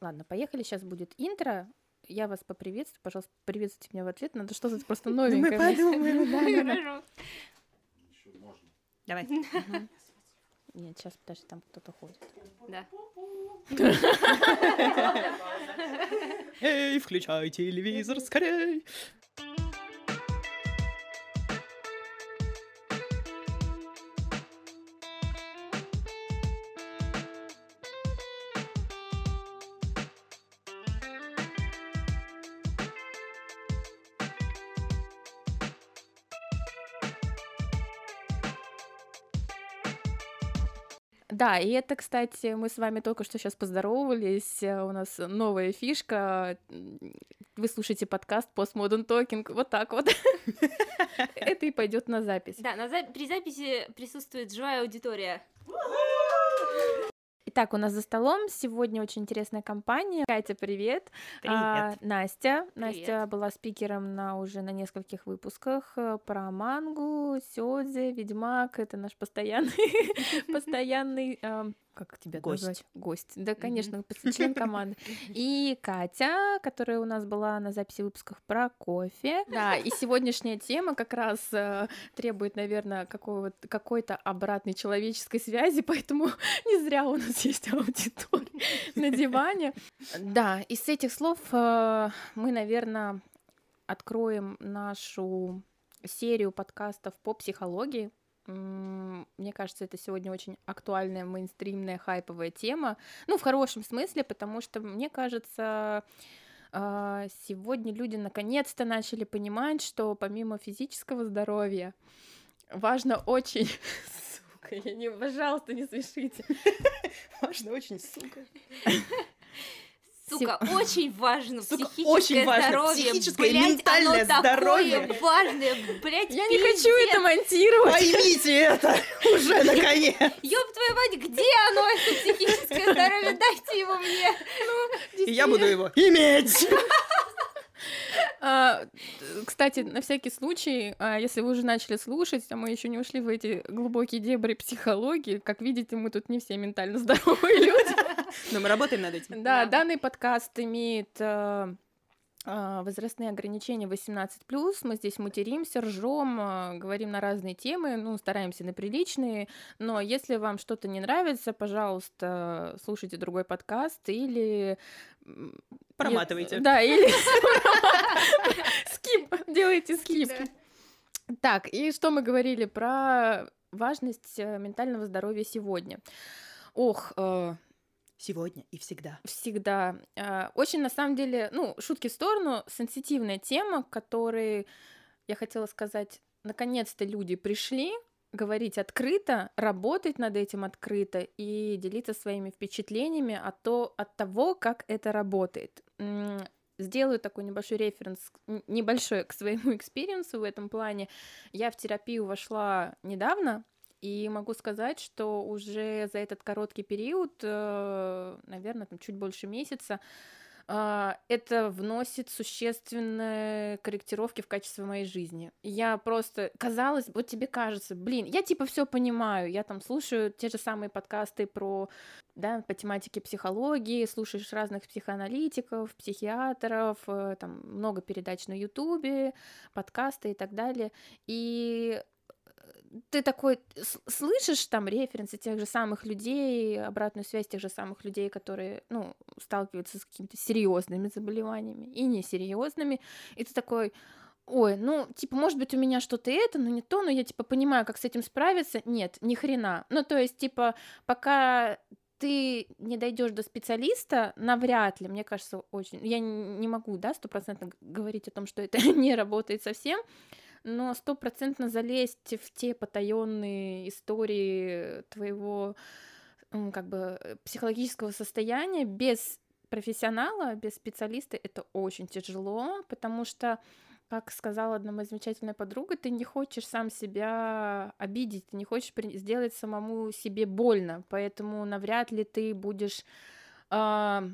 Ладно, поехали, сейчас будет интро. Я вас поприветствую, пожалуйста, приветствуйте меня в ответ. Надо что-то просто новенькое. Мы подумаем. Давай. Нет, сейчас, подожди, там кто-то ходит. Да. Эй, включай телевизор скорей. Да, и это, кстати, мы с вами только что сейчас поздоровались. э, У нас новая фишка. Вы слушаете подкаст Postmodern Talking. Вот так вот. Это и пойдет на запись. Да, на за- при записи присутствует живая аудитория. Итак, у нас за столом сегодня очень интересная компания. Катя, привет. А, Привет. Настя. Привет. Настя была спикером на уже на нескольких выпусках э, про мангу, сёдзе, ведьмак. Это наш постоянный, постоянный, ам, как тебя Гость. назвать? Гость. Да, конечно, член команды. И Катя, которая у нас была на записи выпусков про кофе. Да, и сегодняшняя тема как раз э, требует, наверное, какой-то обратной человеческой связи, поэтому не зря у нас есть аудитория на диване. Да, и с этих слов э, мы, наверное, откроем нашу серию подкастов по психологии. Мне кажется, это сегодня очень актуальная, мейнстримная, хайповая тема. Ну, в хорошем смысле, потому что, мне кажется, а, сегодня люди наконец-то начали понимать, что помимо физического здоровья важно очень... Сука, я не, пожалуйста, не смешите. Важно очень, сука. Сука, очень важно Сука, психическое очень важно здоровье. психическое блядь, ментальное оно здоровье. такое важное, блядь, Я не хочу пиздец. это монтировать. Поймите это уже наконец. Ёб твою мать, где оно, это психическое здоровье? Дайте его мне. И я буду его иметь. А, Кстати, на всякий случай, а, если вы уже начали слушать, а мы еще не ушли в эти глубокие дебри психологии, как видите, мы тут не все ментально здоровые люди. Но мы работаем над этим. Да, Да. данный подкаст имеет а, возрастные ограничения 18+, мы здесь материмся, ржем, говорим на разные темы, ну, стараемся на приличные, но если вам что-то не нравится, пожалуйста, слушайте другой подкаст или... Проматывайте. Да, или скип, делайте скип. Так, и что мы говорили про важность э, ментального здоровья сегодня? Ох, э, Сегодня и всегда. всегда. Э, Очень, на самом деле, ну, шутки в сторону, сенситивная тема, которой, я хотела сказать, наконец-то люди пришли говорить открыто, работать над этим открыто и делиться своими впечатлениями от, то, от того, как это работает. Сделаю такой небольшой референс, небольшой к своему experience у в этом плане. Я в терапию вошла недавно, и могу сказать, что уже за этот короткий период, наверное, там чуть больше месяца, это вносит существенные корректировки в качество моей жизни. Я просто, казалось, вот тебе кажется, блин, я типа все понимаю, я там слушаю те же самые подкасты про, да, по тематике психологии, слушаешь разных психоаналитиков, психиатров, э, там много передач на Ютубе, подкасты и так далее, и ты такой слышишь там референсы тех же самых людей, обратную связь тех же самых людей, которые, ну, сталкиваются с какими-то серьезными заболеваниями и несерьезными, и ты такой, ой, ну, типа, может быть, у меня что-то это, но не то, но я, типа, понимаю, как с этим справиться. Нет, ни хрена. Ну, то есть, типа, пока ты не дойдешь до специалиста, навряд ли, мне кажется, очень... Я не могу, да, стопроцентно говорить о том, что это не работает совсем, но стопроцентно залезть в те потаенные истории твоего как бы э, психологического состояния без профессионала, без специалиста это очень тяжело, потому что как сказала одна моя замечательная подруга, ты не хочешь сам себя обидеть, ты не хочешь сделать самому себе больно, поэтому навряд ли ты будешь а,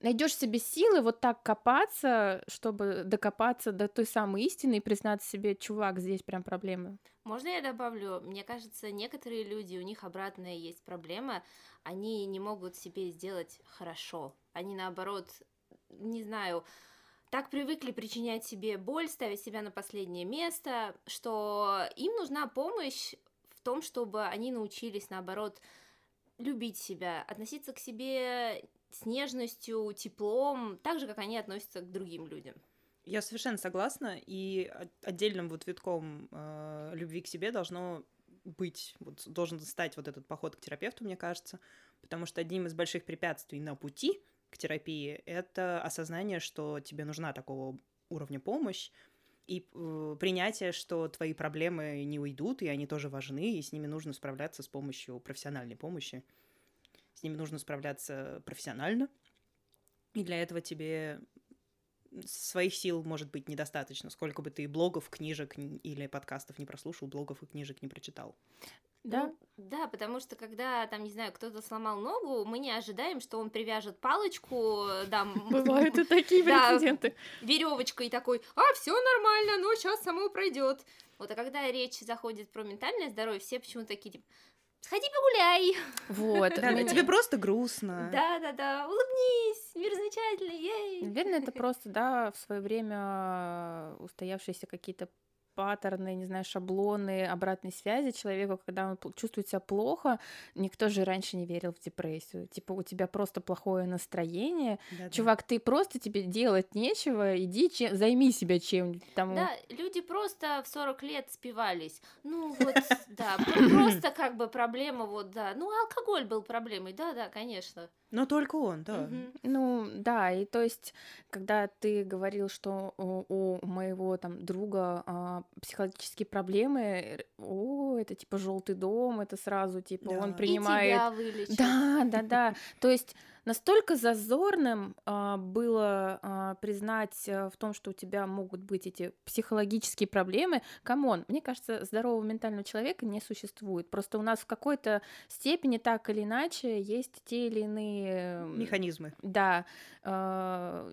найдешь себе силы вот так копаться, чтобы докопаться до той самой истины и признаться себе, чувак, здесь прям проблемы. Можно я добавлю? Мне кажется, некоторые люди, у них обратная есть проблема, они не могут себе сделать хорошо. Они наоборот, не знаю, так привыкли причинять себе боль, ставить себя на последнее место, что им нужна помощь в том, чтобы они научились, наоборот, любить себя, относиться к себе с нежностью, теплом, так же, как они относятся к другим людям. Я совершенно согласна, и отдельным вот витком э, любви к себе должно быть, вот, должен стать вот этот поход к терапевту, мне кажется, потому что одним из больших препятствий на пути к терапии это осознание, что тебе нужна такого уровня помощь, и э, принятие, что твои проблемы не уйдут, и они тоже важны, и с ними нужно справляться с помощью профессиональной помощи. С ними нужно справляться профессионально, и для этого тебе своих сил может быть недостаточно, сколько бы ты блогов, книжек или подкастов не прослушал, блогов и книжек не прочитал. Да? Ну, да, потому что когда там, не знаю, кто-то сломал ногу, мы не ожидаем, что он привяжет палочку, да, бывают и такие прецеденты, веревочкой и такой, а все нормально, ну сейчас само пройдет. Вот, а когда речь заходит про ментальное здоровье, все почему-то такие типа, Сходи погуляй. Вот. Да, тебе просто грустно. Да, да, да. Улыбнись. Мир замечательный. Ей. Наверное, это просто, да, в свое время устоявшиеся какие-то паттерны, не знаю, шаблоны обратной связи человеку, когда он чувствует себя плохо. Никто же раньше не верил в депрессию. Типа, у тебя просто плохое настроение. Да, Чувак, ты просто тебе делать нечего, иди чем, займи себя чем-нибудь. Там... Да, люди просто в 40 лет спивались. Ну вот, да, просто как бы проблема вот, да. Ну, алкоголь был проблемой, да-да, конечно. Но только он, да. Угу. Ну, да, и то есть, когда ты говорил, что у, у моего там друга а, психологические проблемы, о, это типа желтый дом, это сразу типа да. он принимает. И тебя вылечит. Да, да, да. То есть настолько зазорным а, было а, признать а, в том, что у тебя могут быть эти психологические проблемы. Come on, мне кажется, здорового ментального человека не существует. Просто у нас в какой-то степени так или иначе есть те или иные механизмы. Да. А,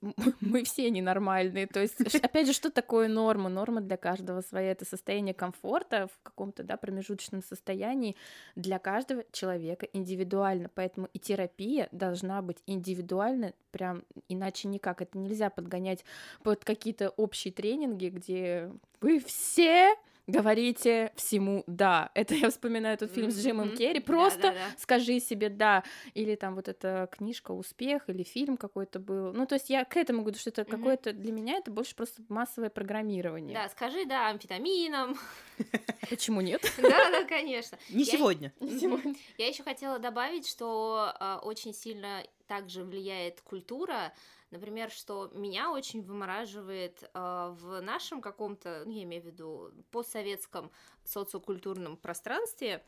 мы все ненормальные. То есть, опять же, что такое норма? Норма для каждого своя. Это состояние комфорта в каком-то да, промежуточном состоянии для каждого человека индивидуально. Поэтому и терапия должна быть индивидуальной, прям иначе никак. Это нельзя подгонять под какие-то общие тренинги, где вы все говорите всему да. Это я вспоминаю этот фильм с Джимом Керри. Просто да, да, да. скажи себе да. Или там вот эта книжка «Успех» или фильм какой-то был. Ну, то есть я к этому говорю, что это какое-то для меня это больше просто массовое программирование. Да, скажи да амфетаминам. Почему нет? Да, да, конечно. Не сегодня. Я еще хотела добавить, что а, очень сильно также влияет культура Например, что меня очень вымораживает э, в нашем каком-то, ну, я имею в виду, постсоветском социокультурном пространстве,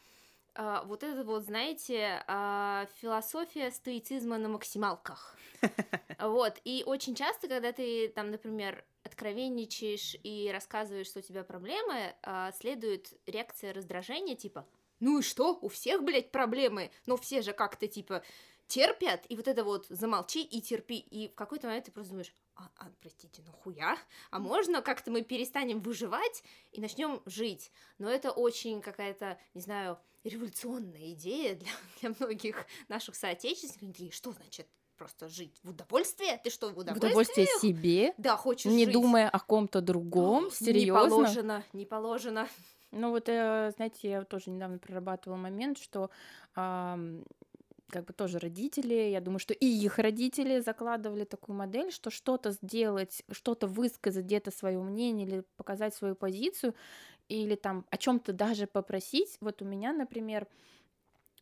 э, вот это вот, знаете, э, философия стоицизма на максималках. Вот, и очень часто, когда ты там, например, откровенничаешь и рассказываешь, что у тебя проблемы, следует реакция раздражения, типа, ну и что, у всех, блядь, проблемы, но все же как-то, типа, терпят, и вот это вот замолчи и терпи, и в какой-то момент ты просто думаешь, а, а простите, ну хуя? А можно как-то мы перестанем выживать и начнем жить? Но это очень какая-то, не знаю, революционная идея для, для многих наших соотечественников. Что значит просто жить в удовольствии? Ты что, в удовольствии? В удовольствие себе? Да, хочешь Не жить. думая о ком-то другом, О, серьезно? Не положено, не положено. Ну вот, э, знаете, я тоже недавно прорабатывала момент, что как бы тоже родители, я думаю, что и их родители закладывали такую модель, что что-то сделать, что-то высказать где-то свое мнение или показать свою позицию, или там о чем-то даже попросить. Вот у меня, например,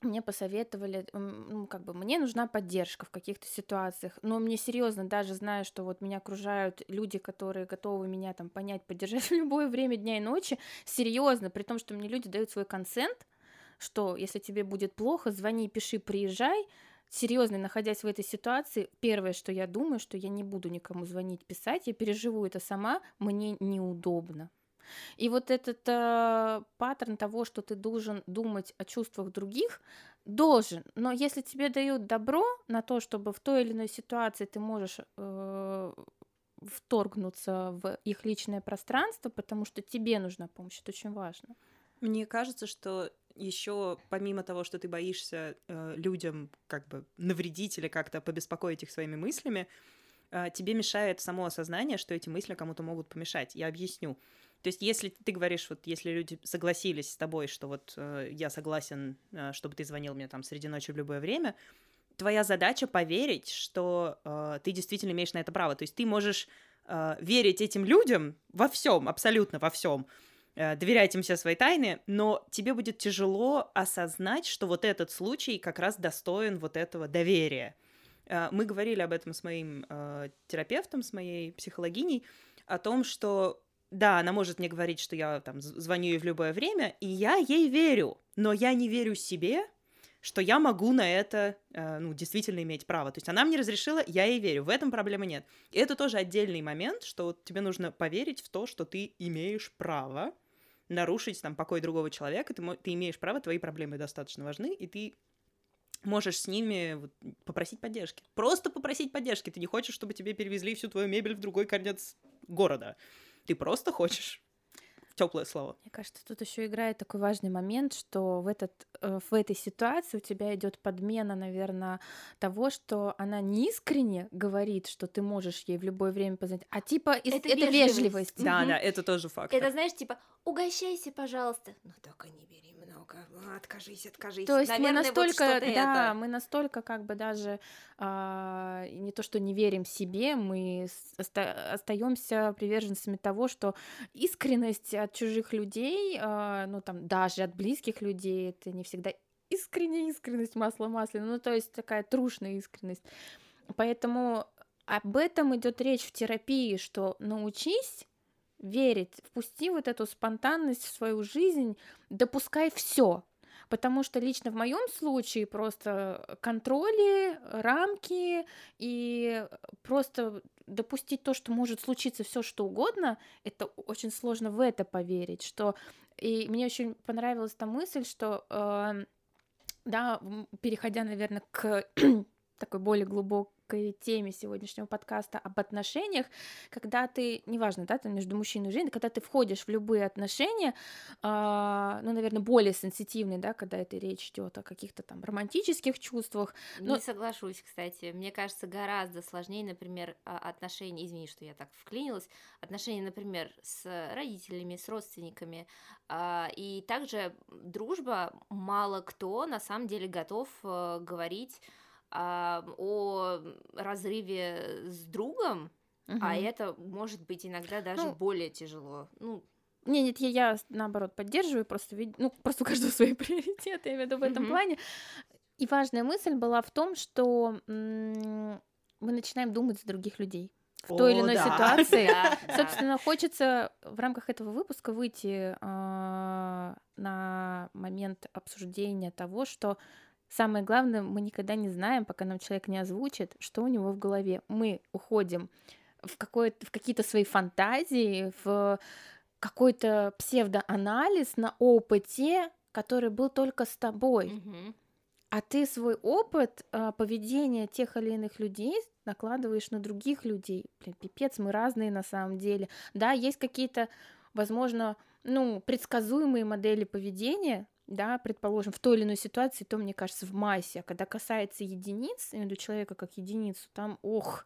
мне посоветовали, ну, как бы, мне нужна поддержка в каких-то ситуациях, но мне серьезно, даже зная, что вот меня окружают люди, которые готовы меня там понять, поддержать в любое время дня и ночи, серьезно, при том, что мне люди дают свой консент, что если тебе будет плохо, звони, пиши, приезжай. Серьезно, находясь в этой ситуации, первое, что я думаю, что я не буду никому звонить, писать, я переживу это сама, мне неудобно. И вот этот э, паттерн того, что ты должен думать о чувствах других, Должен, но если тебе дают добро на то, чтобы в той или иной ситуации ты можешь э, вторгнуться в их личное пространство, потому что тебе нужна помощь, это очень важно. Мне кажется, что еще помимо того, что ты боишься э, людям как бы навредить или как-то побеспокоить их своими мыслями, э, тебе мешает само осознание, что эти мысли кому-то могут помешать. Я объясню. То есть, если ты говоришь, вот если люди согласились с тобой, что вот э, я согласен, э, чтобы ты звонил мне там среди ночи в любое время, твоя задача поверить, что э, ты действительно имеешь на это право. То есть ты можешь э, верить этим людям во всем, абсолютно во всем, э, доверять им все свои тайны, но тебе будет тяжело осознать, что вот этот случай как раз достоин вот этого доверия. Э, мы говорили об этом с моим э, терапевтом, с моей психологиней, о том, что да, она может мне говорить, что я там звоню ей в любое время, и я ей верю, но я не верю себе, что я могу на это, э, ну, действительно иметь право. То есть она мне разрешила, я ей верю, в этом проблемы нет. И это тоже отдельный момент, что тебе нужно поверить в то, что ты имеешь право нарушить там покой другого человека, ты, ты имеешь право, твои проблемы достаточно важны, и ты можешь с ними вот, попросить поддержки. Просто попросить поддержки. Ты не хочешь, чтобы тебе перевезли всю твою мебель в другой конец города. Ты просто хочешь теплое слово. Мне кажется, тут еще играет такой важный момент, что в, этот, э, в этой ситуации у тебя идет подмена, наверное, того, что она не искренне говорит, что ты можешь ей в любое время позвонить, а типа из... это, это вежливость. вежливость. Да, да, это тоже факт. Это знаешь, типа, угощайся, пожалуйста. Ну только не бери много, откажись, откажись. То есть Наверное, мы настолько, вот да, это... мы настолько как бы даже а, не то, что не верим себе, мы оста- остаемся приверженцами того, что искренность от чужих людей, а, ну там даже от близких людей, это не всегда искренняя искренность, масло масляное, ну то есть такая трушная искренность. Поэтому об этом идет речь в терапии, что научись верить, впусти вот эту спонтанность в свою жизнь, допускай все. Потому что лично в моем случае просто контроли, рамки и просто допустить то, что может случиться все что угодно, это очень сложно в это поверить, что и мне очень понравилась та мысль, что э, да, переходя, наверное, к такой более глубокой к теме сегодняшнего подкаста об отношениях, когда ты, неважно, да, там между мужчиной и женщиной, когда ты входишь в любые отношения, э, ну, наверное, более сенситивные, да, когда это речь идет о каких-то там романтических чувствах. Но... Не соглашусь, кстати. Мне кажется, гораздо сложнее, например, а, отношения, извини, что я так вклинилась, отношения, например, с родителями, с родственниками, э, и также дружба мало кто на самом деле готов э, говорить о разрыве с другом, угу. а это может быть иногда даже ну, более тяжело. Ну, не, нет, я, я наоборот поддерживаю, просто ну, просто у каждого свои приоритеты, я имею в виду в этом mm плане. И важная мысль была в том, что мы начинаем думать за других людей в О, той или иной да. ситуации. Собственно, хочется в рамках этого выпуска выйти э, на момент обсуждения того, что Самое главное, мы никогда не знаем, пока нам человек не озвучит, что у него в голове. Мы уходим в, в какие-то свои фантазии, в какой-то псевдоанализ на опыте, который был только с тобой. Mm-hmm. А ты свой опыт э, поведения тех или иных людей накладываешь на других людей. Блин, пипец, мы разные на самом деле. Да, есть какие-то, возможно, ну, предсказуемые модели поведения, да, предположим, в той или иной ситуации, то, мне кажется, в массе. А когда касается единиц, я человека как единицу, там, ох,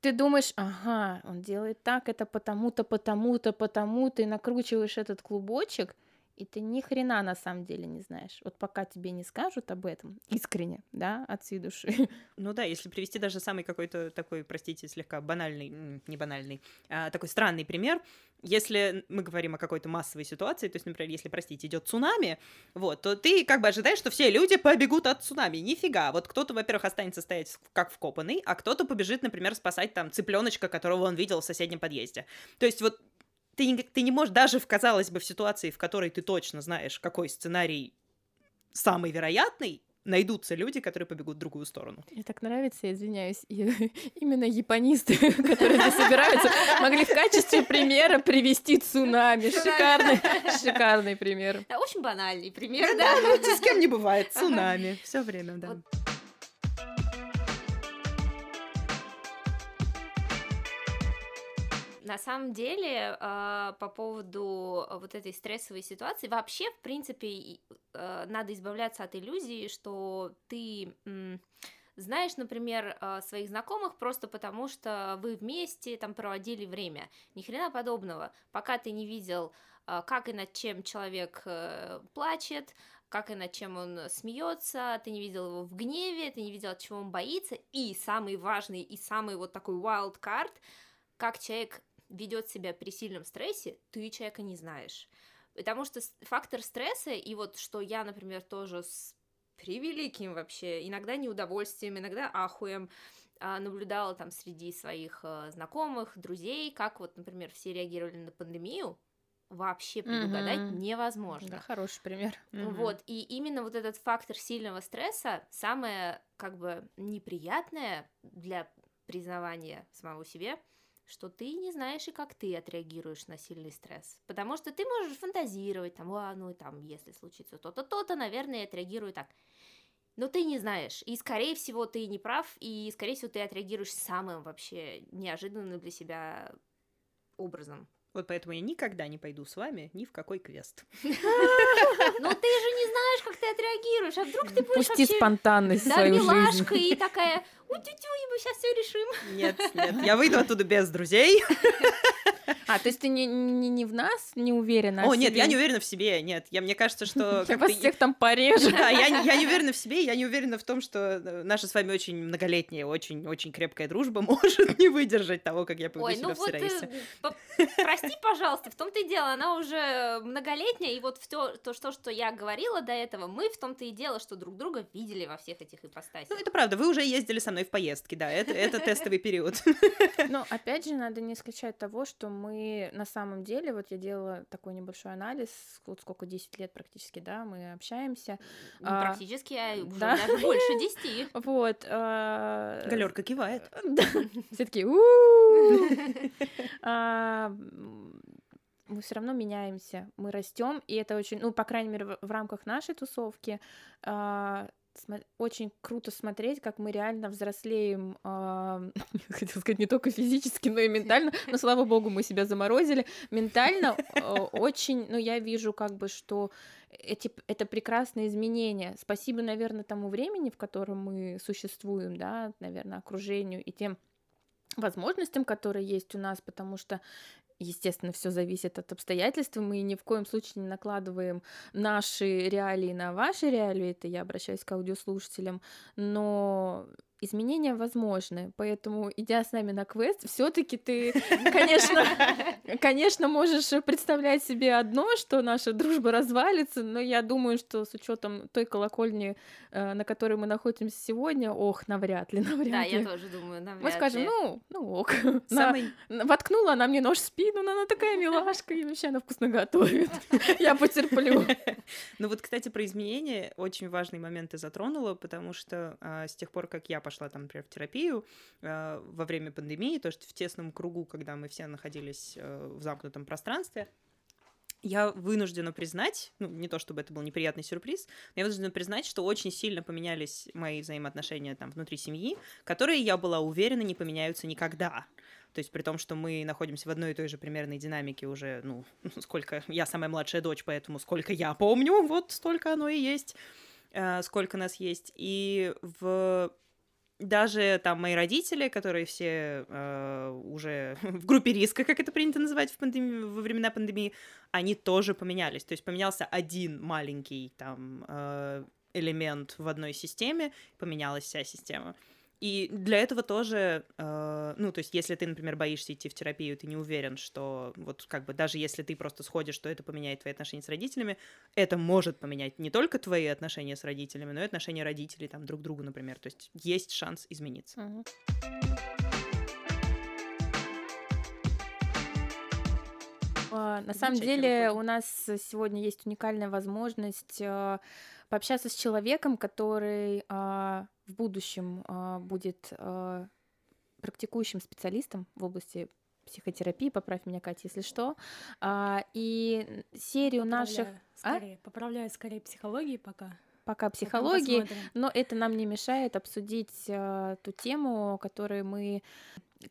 ты думаешь, ага, он делает так, это потому-то, потому-то, потому-то, и накручиваешь этот клубочек – и ты ни хрена на самом деле не знаешь. Вот пока тебе не скажут об этом искренне, да, от всей души. Ну да, если привести даже самый какой-то такой, простите, слегка банальный, не банальный, а такой странный пример, если мы говорим о какой-то массовой ситуации, то есть, например, если, простите, идет цунами, вот, то ты как бы ожидаешь, что все люди побегут от цунами. Нифига. Вот кто-то, во-первых, останется стоять как вкопанный, а кто-то побежит, например, спасать там цыпленочка, которого он видел в соседнем подъезде. То есть вот ты не, ты не можешь даже, в, казалось бы, в ситуации, в которой ты точно знаешь, какой сценарий самый вероятный, найдутся люди, которые побегут в другую сторону. Мне так нравится, я извиняюсь, и, именно японисты, которые здесь собираются, могли в качестве примера привести цунами. Шикарный, шикарный пример. Да, очень банальный пример, да. С кем не бывает, цунами, все время, да. На самом деле, э, по поводу вот этой стрессовой ситуации, вообще, в принципе, э, надо избавляться от иллюзии, что ты знаешь, например, э, своих знакомых просто потому, что вы вместе там проводили время. Ни хрена подобного. Пока ты не видел, как и над чем человек плачет, как и над чем он смеется, ты не видел его в гневе, ты не видел, от чего он боится, и самый важный и самый вот такой wild card, как человек ведет себя при сильном стрессе, ты человека не знаешь. Потому что фактор стресса, и вот что я, например, тоже с превеликим вообще, иногда неудовольствием, иногда ахуем, а, наблюдала там среди своих э, знакомых, друзей, как вот, например, все реагировали на пандемию, вообще предугадать mm-hmm. невозможно. Да, хороший пример. Mm-hmm. Вот, и именно вот этот фактор сильного стресса самое, как бы, неприятное для признавания самого себе – что ты не знаешь и как ты отреагируешь на сильный стресс. Потому что ты можешь фантазировать, там, а, ну, там, если случится то-то, то-то, наверное, я отреагирую так. Но ты не знаешь, и, скорее всего, ты не прав, и, скорее всего, ты отреагируешь самым вообще неожиданным для себя образом. Вот поэтому я никогда не пойду с вами ни в какой квест. Но ты же не знаешь, как ты отреагируешь, а вдруг ты будешь Пусти спонтанность в свою жизнь. и такая, у тю и мы сейчас все решим. Нет, нет, я выйду оттуда без друзей. А, то есть ты не, не, не в нас не уверена? О, нет, я не уверена в себе, нет. Я, мне кажется, что... Я вас всех там порежу. Да, я, я не уверена в себе, я не уверена в том, что э, наша с вами очень многолетняя, очень, очень крепкая дружба может не выдержать того, как я поведу Ой, себя ну в вот, э, прости, пожалуйста, в том-то и дело, она уже многолетняя, и вот в то, то, что, что я говорила до этого, мы в том-то и дело, что друг друга видели во всех этих ипостасях. Ну, это правда, вы уже ездили со мной в поездки, да, это, это тестовый период. Но, опять же, надо не скачать того, что мы на самом деле, вот я делала такой небольшой анализ, вот сколько, 10 лет практически, да, мы общаемся. Не а, практически, а уже да? даже больше 10. Вот. А... Галерка кивает. Все таки мы все равно меняемся, мы растем, и это очень, ну, по крайней мере, в рамках нашей тусовки, а, очень круто смотреть, как мы реально взрослеем, э, хотел сказать, не только физически, но и ментально, но, слава богу, мы себя заморозили. Ментально э, очень, ну, я вижу как бы, что эти, это прекрасные изменения. Спасибо, наверное, тому времени, в котором мы существуем, да, наверное, окружению и тем возможностям, которые есть у нас, потому что Естественно, все зависит от обстоятельств. Мы ни в коем случае не накладываем наши реалии на ваши реалии. Это я обращаюсь к аудиослушателям. Но изменения возможны, поэтому, идя с нами на квест, все таки ты, конечно, конечно, можешь представлять себе одно, что наша дружба развалится, но я думаю, что с учетом той колокольни, э, на которой мы находимся сегодня, ох, навряд ли, навряд да, ли. Да, я тоже думаю, навряд Мы скажем, ли. ну, ну ок. Самый... На... Воткнула она мне нож в спину, но она такая милашка, и вообще она вкусно готовит. Я потерплю. Ну вот, кстати, про изменения очень важный момент ты затронула, потому что а, с тех пор, как я пошла там, например, в терапию э, во время пандемии, то есть в тесном кругу, когда мы все находились э, в замкнутом пространстве, я вынуждена признать, ну, не то чтобы это был неприятный сюрприз, но я вынуждена признать, что очень сильно поменялись мои взаимоотношения там внутри семьи, которые, я была уверена, не поменяются никогда. То есть при том, что мы находимся в одной и той же примерной динамике уже, ну, сколько... Я самая младшая дочь, поэтому сколько я помню, вот столько оно и есть, э, сколько нас есть. И в даже там мои родители, которые все э, уже в группе риска, как это принято называть в пандемии, во времена пандемии, они тоже поменялись. То есть поменялся один маленький там э, элемент в одной системе, поменялась вся система. И для этого тоже, э, ну, то есть, если ты, например, боишься идти в терапию, ты не уверен, что вот как бы даже если ты просто сходишь, что это поменяет твои отношения с родителями, это может поменять не только твои отношения с родителями, но и отношения родителей там друг к другу, например. То есть есть шанс измениться. Uh-huh. На самом деле у нас сегодня есть уникальная возможность пообщаться с человеком, который а, в будущем а, будет а, практикующим специалистом в области психотерапии, поправь меня, Катя, если что. А, и серию Поправляю наших... Скорее, поправляю скорее психологии пока. Пока психологии, но это нам не мешает обсудить а, ту тему, которую мы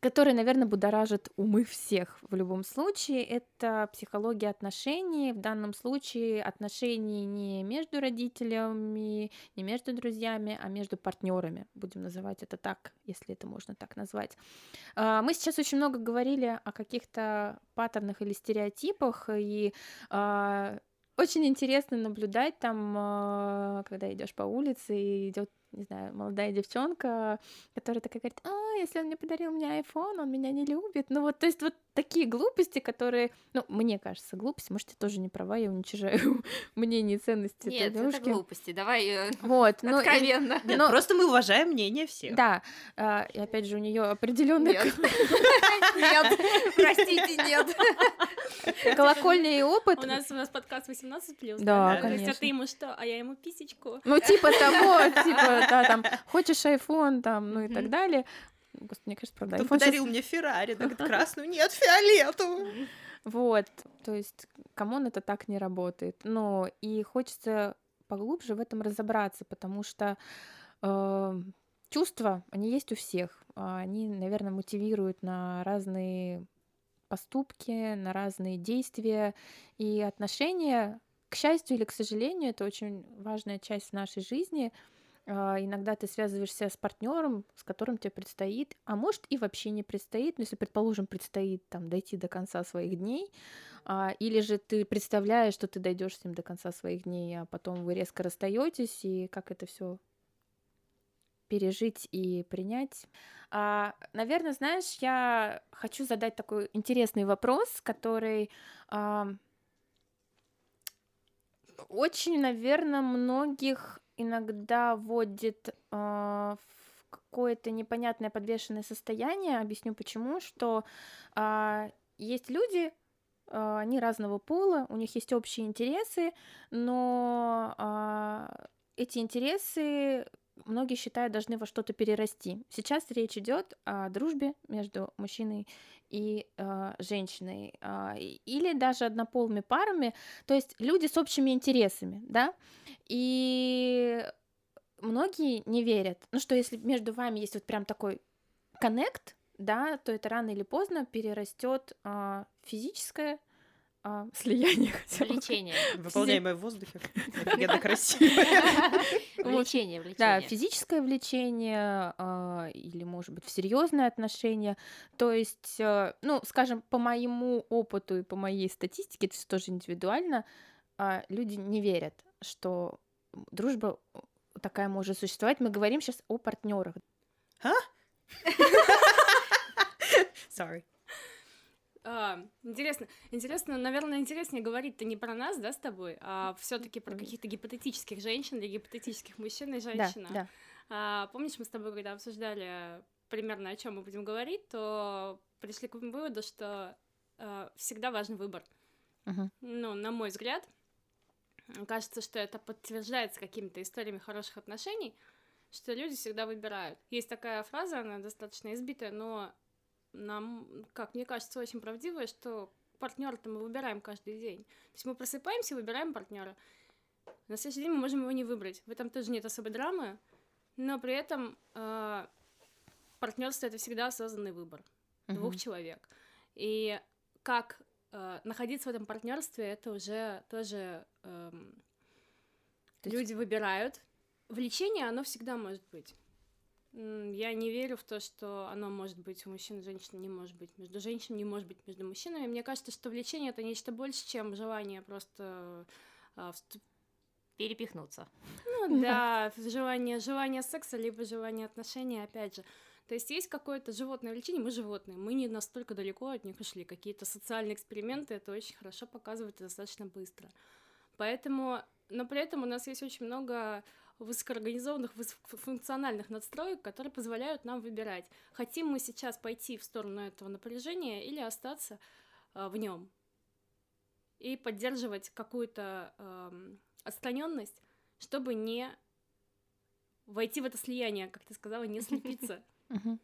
который, наверное, будоражит умы всех в любом случае. Это психология отношений. В данном случае отношений не между родителями, не между друзьями, а между партнерами. Будем называть это так, если это можно так назвать. А, мы сейчас очень много говорили о каких-то паттернах или стереотипах, и а, очень интересно наблюдать там, а, когда идешь по улице и идет не знаю, молодая девчонка, которая такая говорит, а, если он мне подарил мне iPhone, он меня не любит. Ну вот, то есть вот такие глупости, которые, ну, мне кажется, глупости, может, я тоже не права, я уничижаю мнение и ценности Нет, этой девушки. это глупости, давай э, вот, ну, откровенно. Нет, Но- просто мы уважаем мнение всех. Да, а, и опять же у нее определенная Нет. Нет, простите, нет. колокольня и опыт. У нас у нас подкаст 18 плюс. Да, То есть, а конечно. ты ему что? А я ему писечку. Ну, типа того, типа, да, там, хочешь iPhone, там, ну и так далее. Господи, мне кажется, правда, щас- подарил мне Феррари, так красную, нет, фиолетовую. Вот, то есть, come on, это так не работает. Но и хочется поглубже в этом разобраться, потому что э, чувства, они есть у всех. А Они, наверное, мотивируют на разные поступки, на разные действия. И отношения, к счастью или к сожалению, это очень важная часть нашей жизни. А, Иногда ты связываешься с партнером, с которым тебе предстоит, а может и вообще не предстоит, но если, предположим, предстоит там дойти до конца своих дней, а, или же ты представляешь, что ты дойдешь с ним до конца своих дней, а потом вы резко расстаетесь, и как это все пережить и принять. А, наверное, знаешь, я хочу задать такой интересный вопрос, который а, очень, наверное, многих иногда вводит а, в какое-то непонятное подвешенное состояние. Объясню почему, что а, есть люди, а, они разного пола, у них есть общие интересы, но эти интересы многие считают должны во что-то перерасти. Сейчас речь идет о дружбе между мужчиной и а, женщиной, и- или даже однополыми парами, то есть люди с общими интересами, да, и многие не верят, ну что если между вами есть вот прям такой коннект, да, то это рано или поздно перерастет а, физическое а, слияние. хотела бы Влечение. Выполняемое в воздухе. Офигенно красиво. Влечение, Да, влечение. физическое влечение а, или, может быть, в серьезные отношения. То есть, э, ну, скажем, по моему опыту и по моей статистике, это всё тоже индивидуально, а, люди не верят, что дружба такая может существовать. Мы говорим сейчас о партнерах. Sorry. А, интересно, интересно, наверное, интереснее говорить-то не про нас, да, с тобой, а все-таки про каких-то гипотетических женщин или гипотетических мужчин и Да, женщин. да. А, помнишь, мы с тобой, когда обсуждали примерно о чем мы будем говорить, то пришли к выводу, что а, всегда важен выбор. Мгм. Ну, на мой взгляд, кажется, что это подтверждается какими-то историями хороших отношений, что люди всегда выбирают. Есть такая фраза, она достаточно избитая, но нам, как мне кажется, очень правдивая, что партнера-то мы выбираем каждый день. То есть мы просыпаемся, выбираем партнера. На следующий день мы можем его не выбрать. В этом тоже нет особой драмы, но при этом партнерство это всегда осознанный выбор двух Мгм. человек. И как э, находиться в этом партнерстве, это уже тоже эм, То есть- люди выбирают. Влечение, оно всегда может быть. Я не верю в то, что оно может быть у мужчин и женщин, не может быть между женщинами, не может быть между мужчинами. Мне кажется, что влечение это нечто больше, чем желание просто а, вступ- Перепихнуться. ну да, желание, желание секса, либо желание отношений, опять же. То есть есть какое-то животное влечение, мы животные, мы не настолько далеко от них ушли. Какие-то социальные эксперименты это очень хорошо показывают и достаточно быстро. Поэтому, но при этом у нас есть очень много высокоорганизованных, высокофункциональных надстроек, которые позволяют нам выбирать, хотим мы сейчас пойти в сторону этого напряжения или остаться а, в нем и поддерживать какую-то эм, отстраненность, чтобы не войти в это слияние, как ты сказала, не слепиться.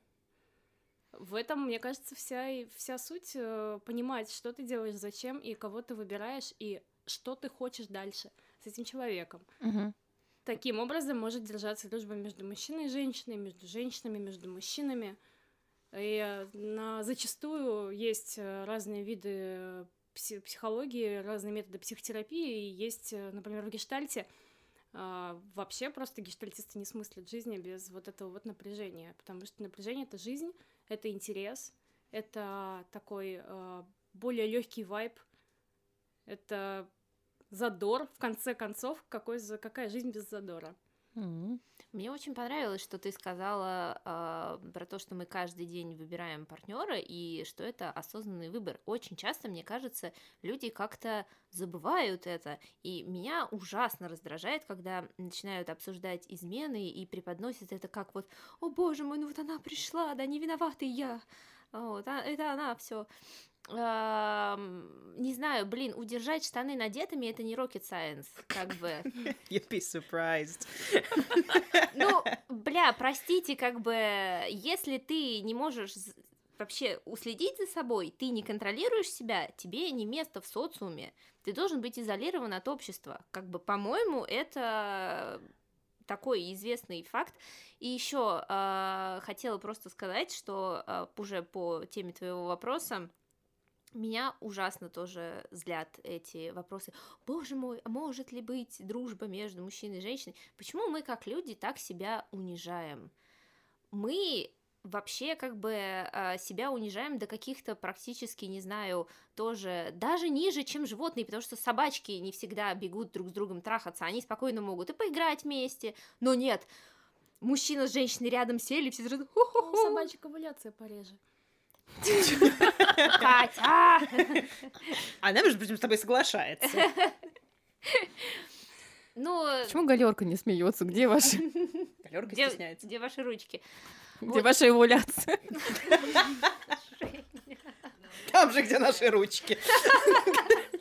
В этом, мне кажется, вся, и вся суть э, понимать, что ты делаешь, зачем, и кого ты выбираешь, и что ты хочешь дальше с этим человеком. Таким образом может держаться дружба между мужчиной и женщиной, между женщинами, между мужчинами. И э, на, зачастую есть э, разные виды психологии, разные методы психотерапии. Есть, например, в гештальте вообще просто гештальтисты не смыслят жизни без вот этого вот напряжения, потому что напряжение — это жизнь, это интерес, это такой э, более легкий вайб, это задор, в конце концов, какой, какая жизнь без задора. Mm-hmm. Мне очень понравилось, что ты сказала э, про то, что мы каждый день выбираем партнера и что это осознанный выбор. Очень часто, мне кажется, люди как-то забывают это, и меня ужасно раздражает, когда начинают обсуждать измены и преподносят это как вот, о боже мой, ну вот она пришла, да не виноватый я, вот, а, это она все не знаю, блин, удержать штаны надетыми это не rocket science, как бы. You'd be surprised. Ну, бля, простите, как бы, если ты не можешь вообще уследить за собой, ты не контролируешь себя, тебе не место в социуме, ты должен быть изолирован от общества. Как бы, по-моему, это такой известный факт. И еще э, хотела просто сказать, что э, уже по теме твоего вопроса, меня ужасно тоже злят эти вопросы. Боже мой, а может ли быть дружба между мужчиной и женщиной? Почему мы, как люди, так себя унижаем? Мы вообще как бы а, себя унижаем до каких-то практически, не знаю, тоже даже ниже, чем животные, потому что собачки не всегда бегут друг с другом трахаться, они спокойно могут и поиграть вместе, но нет, мужчина с женщиной рядом сели, все сразу... Ну, собачек овуляция пореже. Катя! Она, между прочим, с тобой соглашается. Ну... Почему галерка не смеется? Где ваши? Галерка стесняется. Где ваши ручки? Где ваша эволюция? Там же, где наши ручки.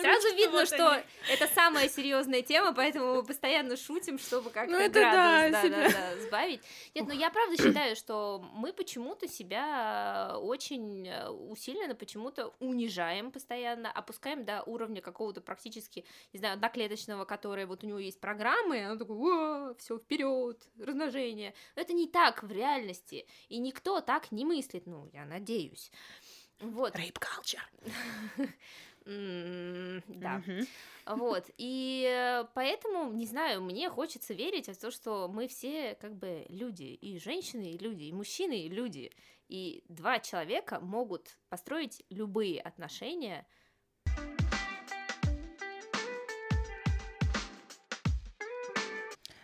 Сразу видно, что это самая серьезная тема, поэтому мы постоянно шутим, чтобы как-то ну, градус да, да, да, сбавить. Нет, но я правда считаю, что мы почему-то себя очень э, усиленно почему-то унижаем постоянно, опускаем до уровня какого-то практически, не знаю, одноклеточного, которое вот у него есть программы, и оно такое, все вперед, размножение. Но это не так в реальности, и никто так не мыслит, ну, я надеюсь. Вот. Rape culture. да. Вот. И э, поэтому, не знаю, мне хочется верить в то, что мы все как бы люди, и женщины, и люди, и мужчины, и люди. И два человека могут построить любые отношения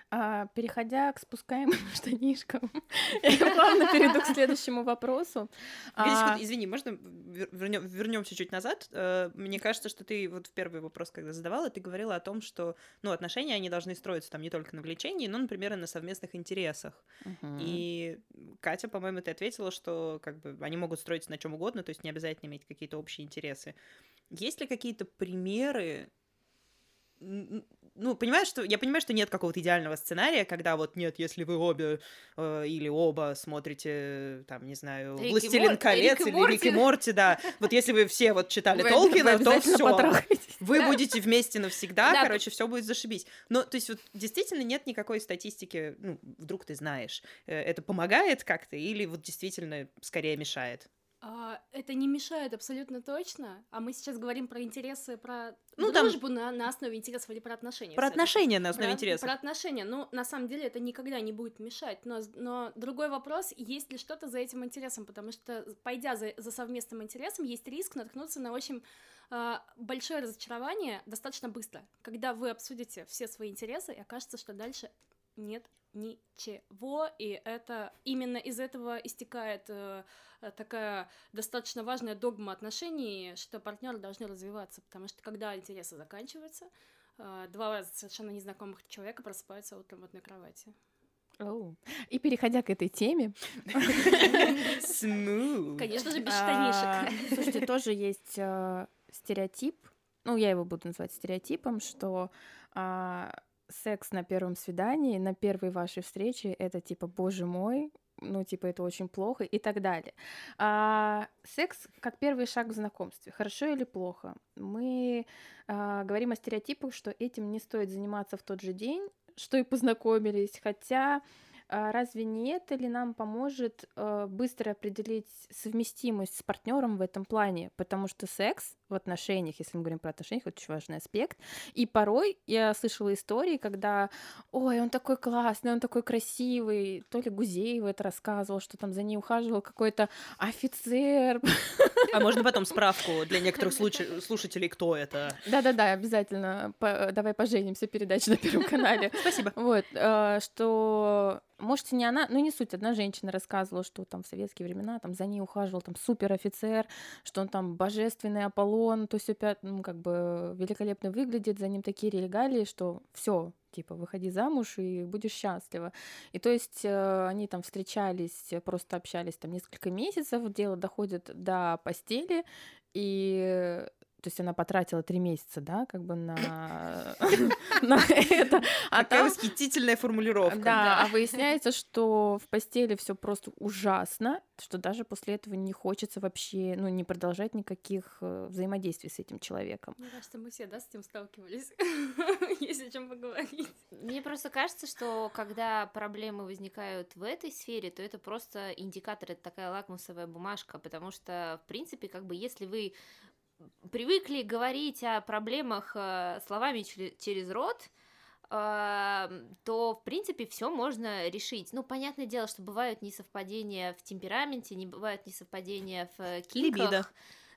А, переходя к спускаемым штанишкам, я плавно перейду к следующему вопросу. А... Извини, можно вернемся чуть назад? Э, мне кажется, что ты вот в первый вопрос, когда задавала, ты говорила о том, что ну, отношения, они должны строиться там не только на влечении, но, например, и на совместных интересах. И Катя, по-моему, ты ответила, что как бы они могут строиться на чем угодно, то есть не обязательно иметь какие-то общие интересы. Есть ли какие-то примеры ну, понимаешь, что я понимаю, что нет какого-то идеального сценария, когда вот нет, если вы обе э, или оба смотрите, там, не знаю, Рик «Властелин Мор... колец» Рик или «Рик и Морти», да, вот если вы все вот читали вы, Толкина, вы то все, вы да. будете вместе навсегда, да. короче, все будет зашибись. Но, то есть, вот действительно нет никакой статистики, ну, вдруг ты знаешь, э, это помогает как-то или вот действительно скорее мешает? А, это не мешает абсолютно точно. А мы сейчас говорим про интересы, про ну, дружбу там... на, на основе интересов или про отношения. Про отношения на основе про, интересов. Про отношения. Ну, на самом деле, это никогда не будет мешать. Но, но другой вопрос, есть ли что-то за этим интересом, потому что, пойдя за, за совместным интересом, есть риск наткнуться на очень э, большое разочарование достаточно быстро, когда вы обсудите все свои интересы, и окажется, что дальше нет ничего, и это именно из этого истекает э, такая достаточно важная догма отношений, что партнеры должны развиваться, потому что когда интересы заканчиваются, э, два совершенно незнакомых человека просыпаются утром в одной кровати. Oh. И переходя к этой теме, Конечно же, без штанишек. А, слушайте, тоже есть э, стереотип, ну, я его буду называть стереотипом, что а, секс на первом свидании, на первой вашей встрече, это типа, боже мой, ну, типа, это очень плохо и так далее. А, секс как первый шаг в знакомстве, хорошо или плохо? Мы а, говорим о стереотипах, что этим не стоит заниматься в тот же день, что и познакомились, хотя разве не это ли нам поможет э, быстро определить совместимость с партнером в этом плане? Потому что секс в отношениях, если мы говорим про отношения, очень важный аспект. И порой я слышала истории, когда, ой, он такой классный, он такой красивый, то ли Гузеева это рассказывал, что там за ней ухаживал какой-то офицер. А можно потом справку для некоторых слушателей, кто это? Да-да-да, обязательно. Давай поженимся передача на Первом канале. Спасибо. Вот, э, что может, не она, ну не суть, одна женщина рассказывала, что там в советские времена там за ней ухаживал там супер-офицер, что он там божественный Аполлон, то все пят, ну как бы великолепно выглядит, за ним такие регалии, что все, типа, выходи замуж и будешь счастлива. И то есть э, они там встречались, просто общались там несколько месяцев, дело доходит до постели, и то есть она потратила три месяца, да, как бы на, это. А Какая там... восхитительная формулировка. Да, а выясняется, что в постели все просто ужасно, что даже после этого не хочется вообще, ну, не продолжать никаких э, взаимодействий с этим человеком. Мне кажется, мы все, да, с этим сталкивались, есть о чем поговорить. Мне просто кажется, что когда проблемы возникают в этой сфере, то это просто индикатор, это такая лакмусовая бумажка, потому что, в принципе, как бы если вы привыкли говорить о проблемах э, словами через рот, э, то, в принципе, все можно решить. Ну, понятное дело, что бывают несовпадения в темпераменте, не бывают несовпадения в кинках. Либидо.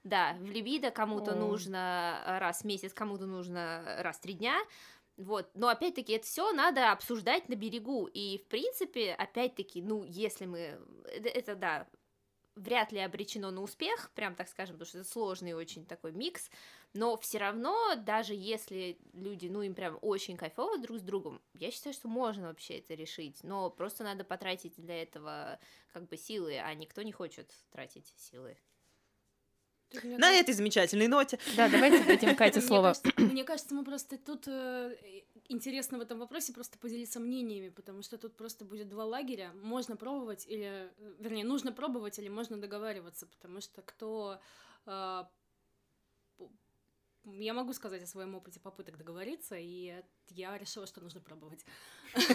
Да, в либидо кому-то нужно раз в месяц, кому-то нужно раз в три дня. Вот, но опять-таки это все надо обсуждать на берегу. И, в принципе, опять-таки, ну, если мы... Это да, вряд ли обречено на успех, прям так скажем, потому что это сложный очень такой микс, но все равно, даже если люди, ну, им прям очень кайфово друг с другом, я считаю, что можно вообще это решить, но просто надо потратить для этого как бы силы, а никто не хочет тратить силы. На этой замечательной ноте. Да, давайте дадим Кате слово. Мне кажется, мы просто тут э, интересно в этом вопросе просто поделиться мнениями, потому что тут просто будет два лагеря. Можно пробовать или, э, вернее, нужно пробовать или можно договариваться, потому что кто э, я могу сказать о своем опыте попыток договориться, и я решила, что нужно пробовать.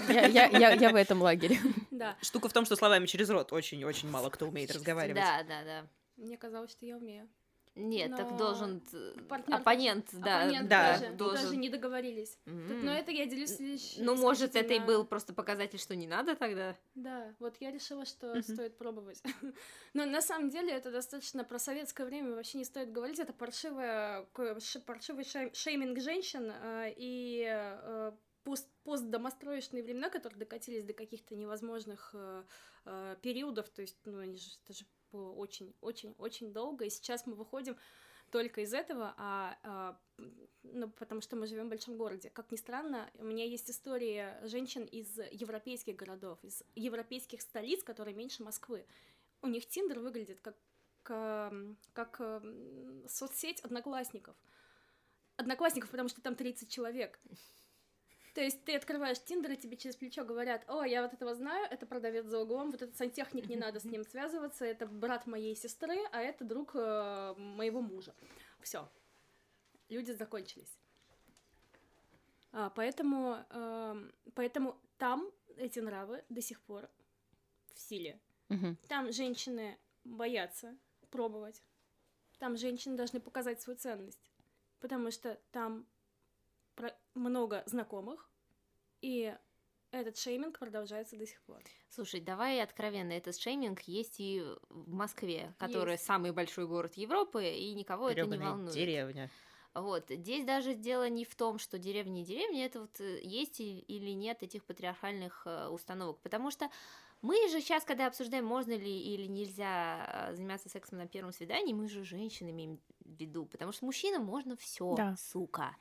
Я, я, я, я в этом лагере. Да. Штука в том, что словами через рот очень-очень мало кто умеет разговаривать. Да, да, да. Мне казалось, что я умею. Нет, но... так должен партнер, оппонент, да, оппонент да, даже, должен. даже не договорились. Mm-hmm. Так, но это я делюсь лишь. Ну, может, это и был просто показатель, что не надо тогда. Да, вот я решила, что mm-hmm. стоит пробовать. но на самом деле это достаточно про советское время вообще не стоит говорить. Это паршивая, паршивый шейминг женщин э, и э, пост постдомостроечные времена, которые докатились до каких-то невозможных э, э, периодов, то есть, ну, они же, это же было очень-очень-очень долго, и сейчас мы выходим только из этого, а, а ну, потому что мы живем в большом городе. Как ни странно, у меня есть истории женщин из европейских городов, из европейских столиц, которые меньше Москвы. У них Тиндер выглядит как, как, как соцсеть одноклассников. Одноклассников, потому что там 30 человек. То есть ты открываешь Тиндер, и тебе через плечо говорят, о, я вот этого знаю, это продавец за углом, вот этот сантехник, не надо с ним связываться, это брат моей сестры, а это друг э, моего мужа. Все. Люди закончились. А, поэтому, э, поэтому там эти нравы до сих пор в силе. Угу. Там женщины боятся пробовать. Там женщины должны показать свою ценность. Потому что там много знакомых, и этот шейминг продолжается до сих пор. Слушай, давай откровенно, этот шейминг есть и в Москве, который есть. самый большой город Европы, и никого Грёбаная это не волнует. деревня. Вот, здесь даже дело не в том, что деревня и деревня, это вот э, есть или нет этих патриархальных э, установок, потому что мы же сейчас, когда обсуждаем, можно ли или нельзя э, заниматься сексом на первом свидании, мы же женщин имеем в виду, потому что мужчинам можно все, да. сука.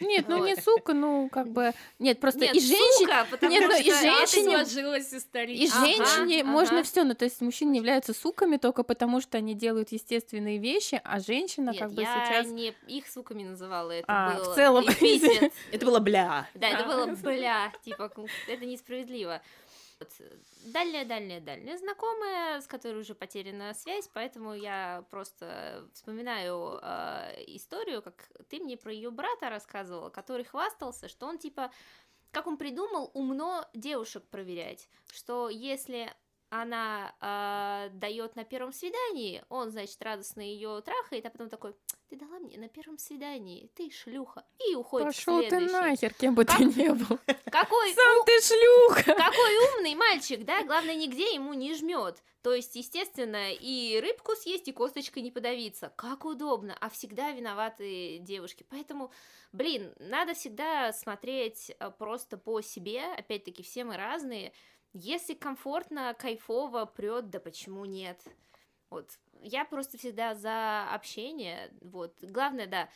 Нет, ну не сука, ну как бы... Нет, просто Нет, и сука, потому Нет, ну, и что женщине- сложилось И исторически. Женщине ага. можно все, ну то есть мужчины являются суками только потому, что они делают естественные вещи, а женщина Нет, как бы я сейчас... не их суками называла, это А, был в целом. Это было бля. Да, это было бля, типа, ну, это несправедливо. Вот, Дальняя-дальняя-дальняя знакомая, с которой уже потеряна связь, поэтому я просто вспоминаю э, историю, как ты мне про ее брата рассказывала, который хвастался, что он типа, как он придумал, умно девушек проверять, что если она дает на первом свидании, он, значит, радостно ее трахает, а потом такой, ты дала мне на первом свидании, ты шлюха, и уходит Пошел ты нахер, кем бы ты Как- ни был. Какой Сам ты шлюха! какой умный мальчик, да? Главное, нигде ему не жмет. То есть, естественно, и рыбку съесть, и косточкой не подавиться. Как удобно, а всегда виноваты девушки. Поэтому, блин, надо всегда смотреть э, просто по себе. Опять-таки, все мы разные. Если комфортно, кайфово, прет, да почему нет? Вот. Я просто всегда за общение. Вот. Главное, да,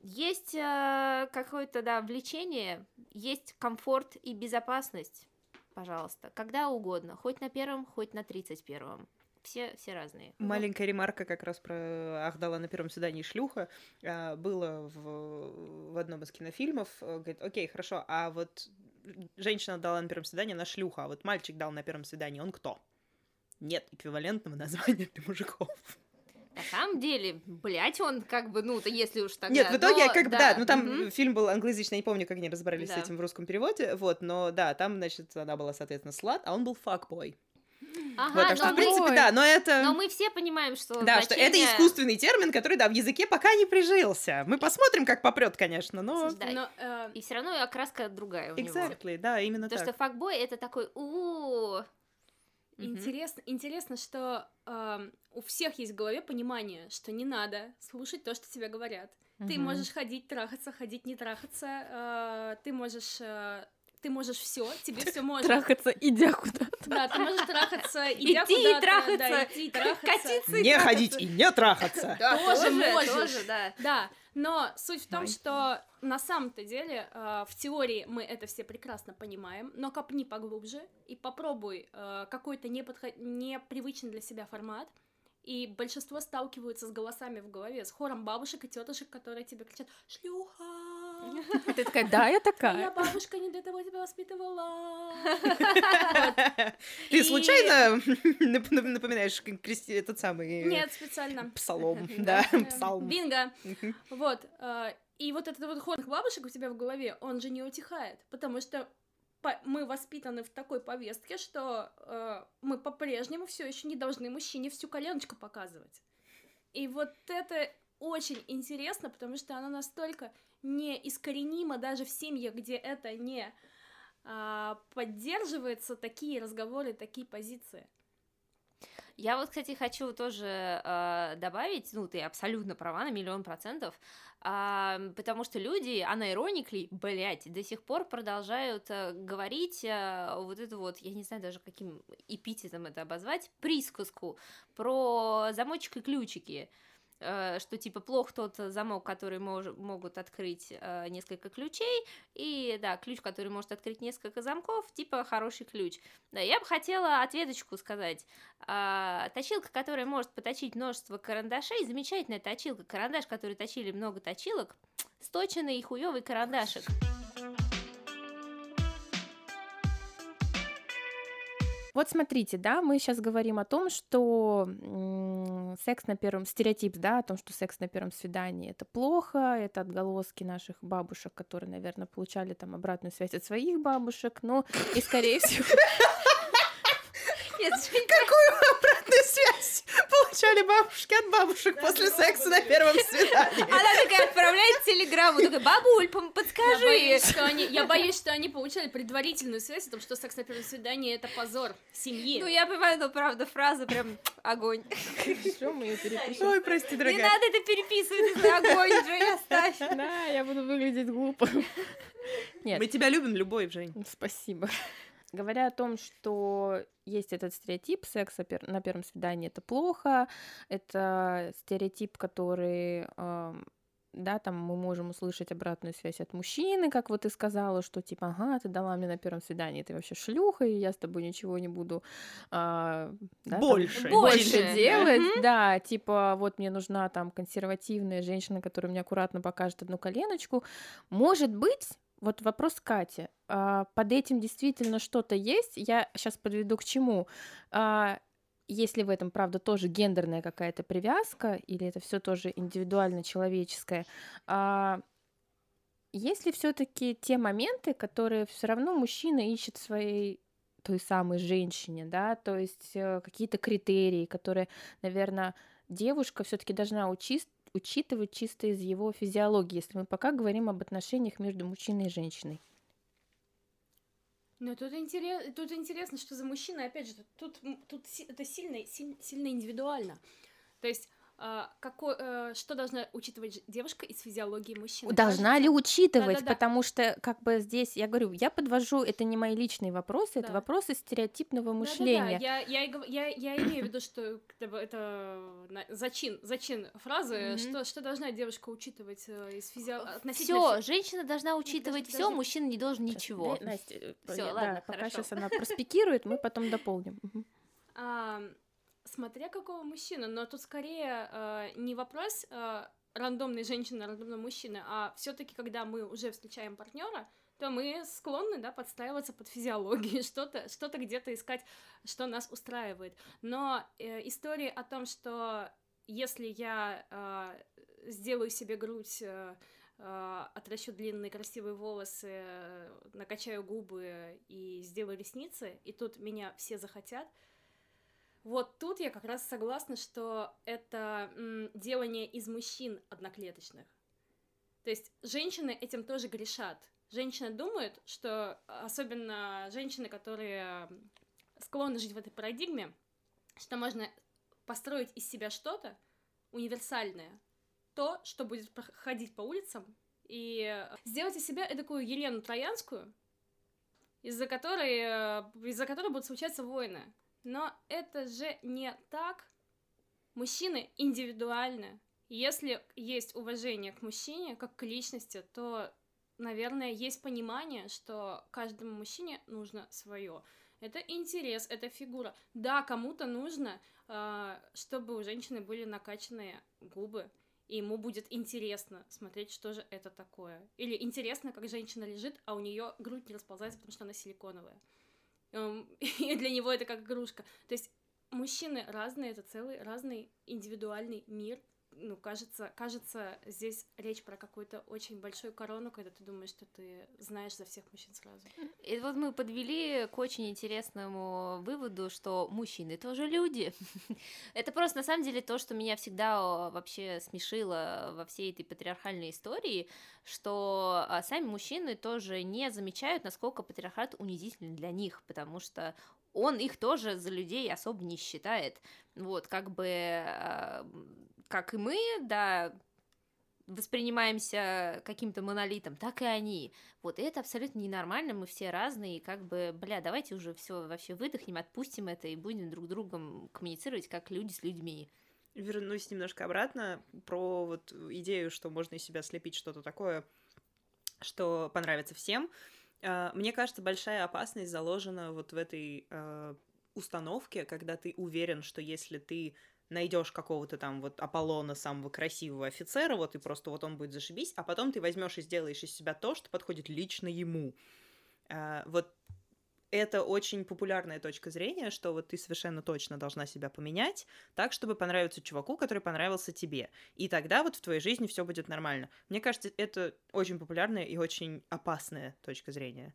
есть э, какое-то, да, влечение, есть комфорт и безопасность, пожалуйста, когда угодно, хоть на первом, хоть на тридцать первом. Все, все разные. Маленькая ремарка как раз про «Ах, дала на первом свидании шлюха» а, было в, в одном из кинофильмов. Э, Говорит, окей, хорошо, а вот женщина дала на первом свидании, она шлюха, а вот мальчик дал на первом свидании, он кто? Нет эквивалентного названия для мужиков. На самом деле, блять, он как бы, ну, то если уж тогда... Нет, в итоге, но как бы, да, ну там мгм. фильм был англоязычный, не помню, как они разобрались Да. с этим в русском переводе, вот, но да, там, значит, она была, соответственно, слад, а он был факбой. Ага, вот, так что, но, в мы, принципе, да, но это... но мы все понимаем, что Да, что это значение- искусственный термин, который, да, в языке пока не прижился. Мы посмотрим, как попрет, конечно, но... Да, Но, э, И все равно окраска другая у него. Exactly, да, именно То, так. что факбой это такой, у. Интересно, интересно, что эм, у всех есть в голове понимание, что не надо слушать то, что тебе говорят. Ты Мгм. можешь ходить, трахаться, ходить, не трахаться. э, ты можешь, э, ты можешь все, тебе все можно. Трахаться, идя куда-то. Да, ты можешь трахаться, идя Идти и куда-то, трахаться, да, идти и трахаться. катиться и Не трахаться. ходить и не трахаться. Да, Тоже тоже, можешь. тоже, да. Да, но суть в том, Ой. что на самом-то деле э, в теории мы это все прекрасно понимаем, но копни поглубже и попробуй э, какой-то неподхо- непривычный для себя формат. И большинство сталкиваются с голосами в голове, с хором бабушек и тетушек, которые тебе кричат «Шлюха! Ты такая, да, я Моя такая. бабушка не для того тебя воспитывала!» Ты И- случайно нап- нап- напоминаешь Кристи этот самый Нет, специально. псалом, да, Э, псалм. Бинго! Вот, э, и вот этот вот хор бабушек у тебя в голове, он же не утихает, потому что мы воспитаны в такой повестке, что э, мы по-прежнему все еще не должны мужчине всю коленочку показывать. И вот это очень интересно, потому что оно настолько неискоренимо даже в семьях, где это не а, поддерживается, такие разговоры, такие позиции. Я вот, кстати, хочу тоже э, добавить, ну, ты абсолютно права на миллион процентов, а, потому что люди, анаироникли, блять, до сих пор продолжают э, говорить э, вот это вот, я не знаю даже каким эпитетом это обозвать, присказку про замочек и ключики, э, что типа плох тот замок, который мож- могут открыть э, несколько ключей, и да, ключ, который может открыть несколько замков, типа хороший ключ. Да, я бы хотела ответочку сказать. А, точилка, которая может поточить множество карандашей, замечательная точилка. Карандаш, который точили много точилок, сточенный и хуёвый карандашик. Вот смотрите, да, мы сейчас говорим о том, что секс на первом стереотип, да, о том, что секс на первом свидании это плохо, это отголоски наших бабушек, которые, наверное, получали там обратную связь от своих бабушек, ну и скорее всего. Какую обратную связь получали бабушки от бабушек после секса на первом свидании? Она такая отправляет телеграмму, такая, бабуль, пом- Я подскажи. боюсь, что они, я боюсь, что они получали предварительную связь о том, что секс на первом свидании это позор семьи. Ну, я понимаю, но правда, фраза прям огонь. Хорошо, мы ее перепишем. Ой, прости, Не дорогая. надо это переписывать, это огонь, Жень, оставь. Да, я буду выглядеть глупо. Нет, Мы тебя любим, любовь, Жень. Спасибо. Говоря о том, что есть этот стереотип секса пер- на первом свидании, это плохо, это стереотип, который эм, да, там мы можем услышать обратную связь от мужчины, как вот ты сказала, что типа, ага, ты дала мне на первом свидании, ты вообще шлюха, и я с тобой ничего не буду а, да, больше, там, больше. делать, да, типа, вот мне нужна там консервативная женщина, которая мне аккуратно покажет одну коленочку. Может быть, вот вопрос Кати. А, под этим действительно что-то есть. Я сейчас подведу к чему. А, если в этом, правда, тоже гендерная какая-то привязка, или это все тоже индивидуально человеческое, а, есть ли все-таки те моменты, которые все равно мужчина ищет своей той самой женщине, да, то есть э, какие-то критерии, которые, наверное, девушка все-таки должна учить, учитывать чисто из его физиологии, если мы пока говорим об отношениях между мужчиной и женщиной. Но тут, интерес, тут интересно, что за мужчина, опять же, тут, тут это сильно, сильно, сильно индивидуально. То есть а, какой, э, что должна учитывать девушка из физиологии мужчины? Должна ли учитывать, да, да, да. потому что как бы здесь, я говорю, я подвожу, это не мои личные вопросы, да. это вопросы стереотипного мышления. Да, да, да. Я, я, я, я имею в виду, что это зачин, зачин фразы, mm-hmm. что, что должна девушка учитывать э, из физиологии? Все, женщина должна учитывать все, даже... мужчина не должен ничего. Настя, э, все, ладно, да, пока сейчас она проспекирует, мы потом дополним. Смотря какого мужчину, но тут скорее э, не вопрос э, рандомной женщины, рандомного мужчины, а все-таки, когда мы уже встречаем партнера, то мы склонны, да, подстраиваться под физиологию, что-то, что-то где-то искать, что нас устраивает. Но э, истории о том, что если я э, сделаю себе грудь, э, отращу длинные красивые волосы, накачаю губы и сделаю ресницы, и тут меня все захотят, вот тут я как раз согласна, что это м, делание из мужчин одноклеточных. То есть женщины этим тоже грешат. Женщины думают, что особенно женщины, которые склонны жить в этой парадигме, что можно построить из себя что-то универсальное, то, что будет ходить по улицам, и сделать из себя такую Елену Троянскую, из-за которой, э, из-за которой будут случаться войны. Но это же не так. Мужчины индивидуальны. Если есть уважение к мужчине, как к личности, то, наверное, есть понимание, что каждому мужчине нужно свое. Это интерес, это фигура. Да, кому-то нужно, а, чтобы у женщины были накачанные губы, и ему будет интересно смотреть, что же это такое. Или интересно, как женщина лежит, а у нее грудь не расползается, потому что она силиконовая. Эм, и для него это как игрушка. То есть мужчины разные, это целый разный индивидуальный мир, ну, кажется, кажется, здесь речь про какую-то очень большую корону, когда ты думаешь, что ты знаешь за всех мужчин сразу. И вот мы подвели к очень интересному выводу, что мужчины тоже люди. Это просто на самом деле то, что меня всегда вообще смешило во всей этой патриархальной истории, что а, сами мужчины тоже не замечают, насколько патриархат унизительный для них, потому что он их тоже за людей особо не считает. Вот, как бы а, как и мы, да, воспринимаемся каким-то монолитом, так и они. Вот и это абсолютно ненормально, мы все разные, и как бы, бля, давайте уже все вообще выдохнем, отпустим это и будем друг другом коммуницировать как люди с людьми. Вернусь немножко обратно про вот идею, что можно из себя слепить что-то такое, что понравится всем. А, мне кажется, большая опасность заложена вот в этой э, установке, когда ты уверен, что если ты найдешь какого-то там вот Аполлона, самого красивого офицера, вот и просто вот он будет зашибись, а потом ты возьмешь и сделаешь из себя то, что подходит лично ему. А, вот это очень популярная точка зрения, что вот ты совершенно точно должна себя поменять так, чтобы понравиться чуваку, который понравился тебе. И тогда вот в твоей жизни все будет нормально. Мне кажется, это очень популярная и очень опасная точка зрения.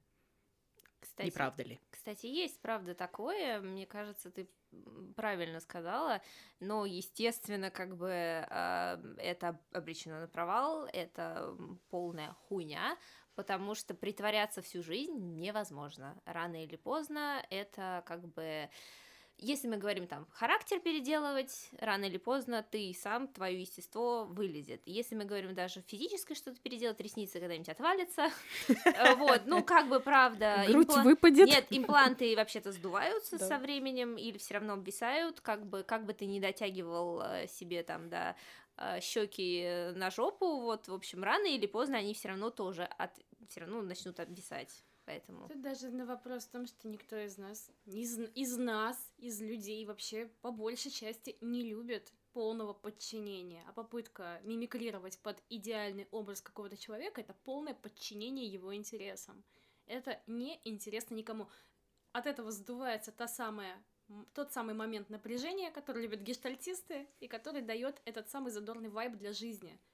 Кстати, Не правда ли? Кстати, есть правда такое. Мне кажется, ты правильно сказала, но, естественно, как бы э, это обречено на провал, это полная хуйня, потому что притворяться всю жизнь невозможно. Рано или поздно это как бы если мы говорим там характер переделывать, рано или поздно ты сам, твое естество вылезет. Если мы говорим даже физическое что-то переделать, ресницы когда-нибудь отвалятся, э, вот, ну как бы правда. Грудь выпадет. Нет, импланты вообще-то сдуваются со временем или все равно обвисают, как бы, как бы ты не дотягивал э, себе там, да, э, щеки на жопу, вот, в общем, рано или поздно они все равно тоже от, все равно начнут обвисать. Поэтому... Тут даже на вопрос в том, что никто из нас, из, из нас, из людей вообще по большей части не любит полного подчинения, а попытка мимикрировать под идеальный образ какого-то человека — это полное подчинение его интересам. Это не интересно никому. От этого сдувается та самая тот самый момент напряжения, который любят гештальтисты, и который дает этот самый задорный вайб для жизни —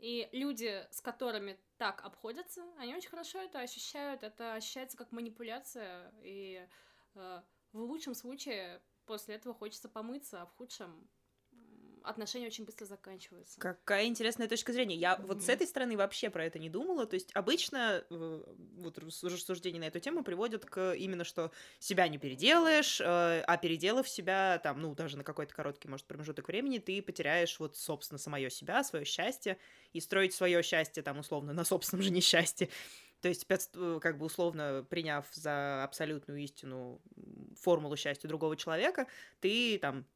и люди, с которыми так обходятся, они очень хорошо это ощущают. Это ощущается как манипуляция. И э, в лучшем случае после этого хочется помыться, а в худшем отношения очень быстро заканчиваются. Какая интересная точка зрения. Я mm-hmm. вот с этой стороны вообще про это не думала. То есть обычно э, вот рассуждения на эту тему приводят к именно, что себя не переделаешь, э, а переделав себя там, ну, даже на какой-то короткий, может, промежуток времени, ты потеряешь вот, собственно, самое себя, свое счастье, и строить свое счастье там условно на собственном же несчастье. То есть, э, как бы условно приняв за абсолютную истину формулу счастья другого человека, ты там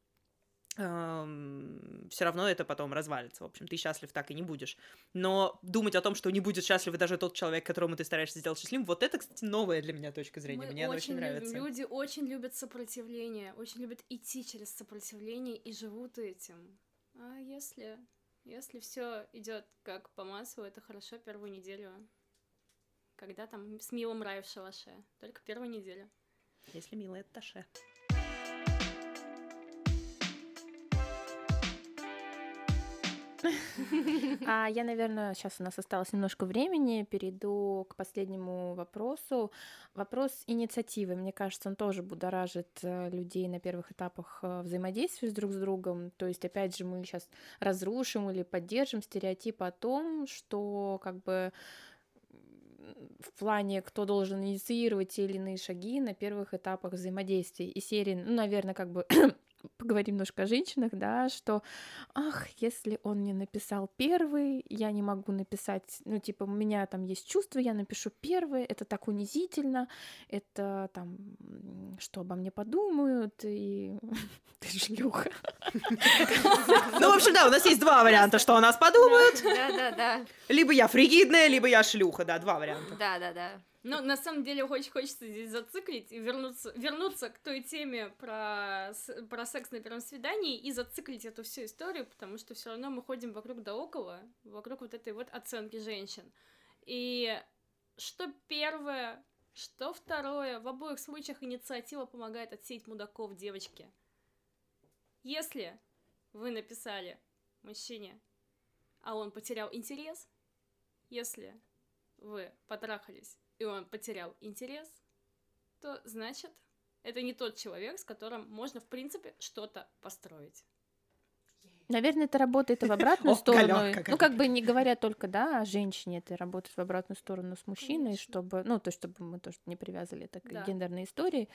все равно это потом развалится. В общем, ты счастлив так и не будешь. Но думать о том, что не будет счастлив даже тот человек, которому ты стараешься сделать счастливым, вот это, кстати, новая для меня точка зрения. Мы Мне она очень нравится. Люди очень любят сопротивление, очень любят идти через сопротивление и живут этим. А если, если все идет как по маслу, это хорошо первую неделю. Когда там с милым рай в шалаше. Только первую неделю. Если мило, это таше. А я, наверное, сейчас у нас осталось немножко времени, перейду к последнему вопросу. Вопрос инициативы. Мне кажется, он тоже будоражит э, людей на первых этапах э, взаимодействия с друг с другом. То есть, опять же, мы сейчас разрушим или поддержим стереотип о том, что как бы в плане, кто должен инициировать те или иные шаги на первых этапах взаимодействия. И серии, ну, наверное, как бы поговорим немножко о женщинах, да, что, ах, если он не написал первый, я не могу написать, ну, типа, у меня там есть чувство, я напишу первый, это так унизительно, это там, что обо мне подумают, и ты шлюха. Ну, в общем, да, у нас есть два варианта, что о нас подумают. Да, да, да. Либо я фригидная, либо я шлюха, да, два варианта. Да, да, да. Ну, на самом деле, очень хочется здесь зациклить и вернуться, вернуться к той теме про, про секс на первом свидании и зациклить эту всю историю, потому что все равно мы ходим вокруг да около, вокруг вот этой вот оценки женщин. И что первое, что второе, в обоих случаях инициатива помогает отсеять мудаков девочки. Если вы написали мужчине, а он потерял интерес, если вы потрахались и он потерял интерес, то значит, это не тот человек, с которым можно, в принципе, что-то построить. Наверное, это работает и в обратную сторону. Ну, как бы не говоря только, да, о женщине, это работает в обратную сторону с мужчиной, чтобы, ну, то, чтобы мы тоже не привязывали это к гендерной истории,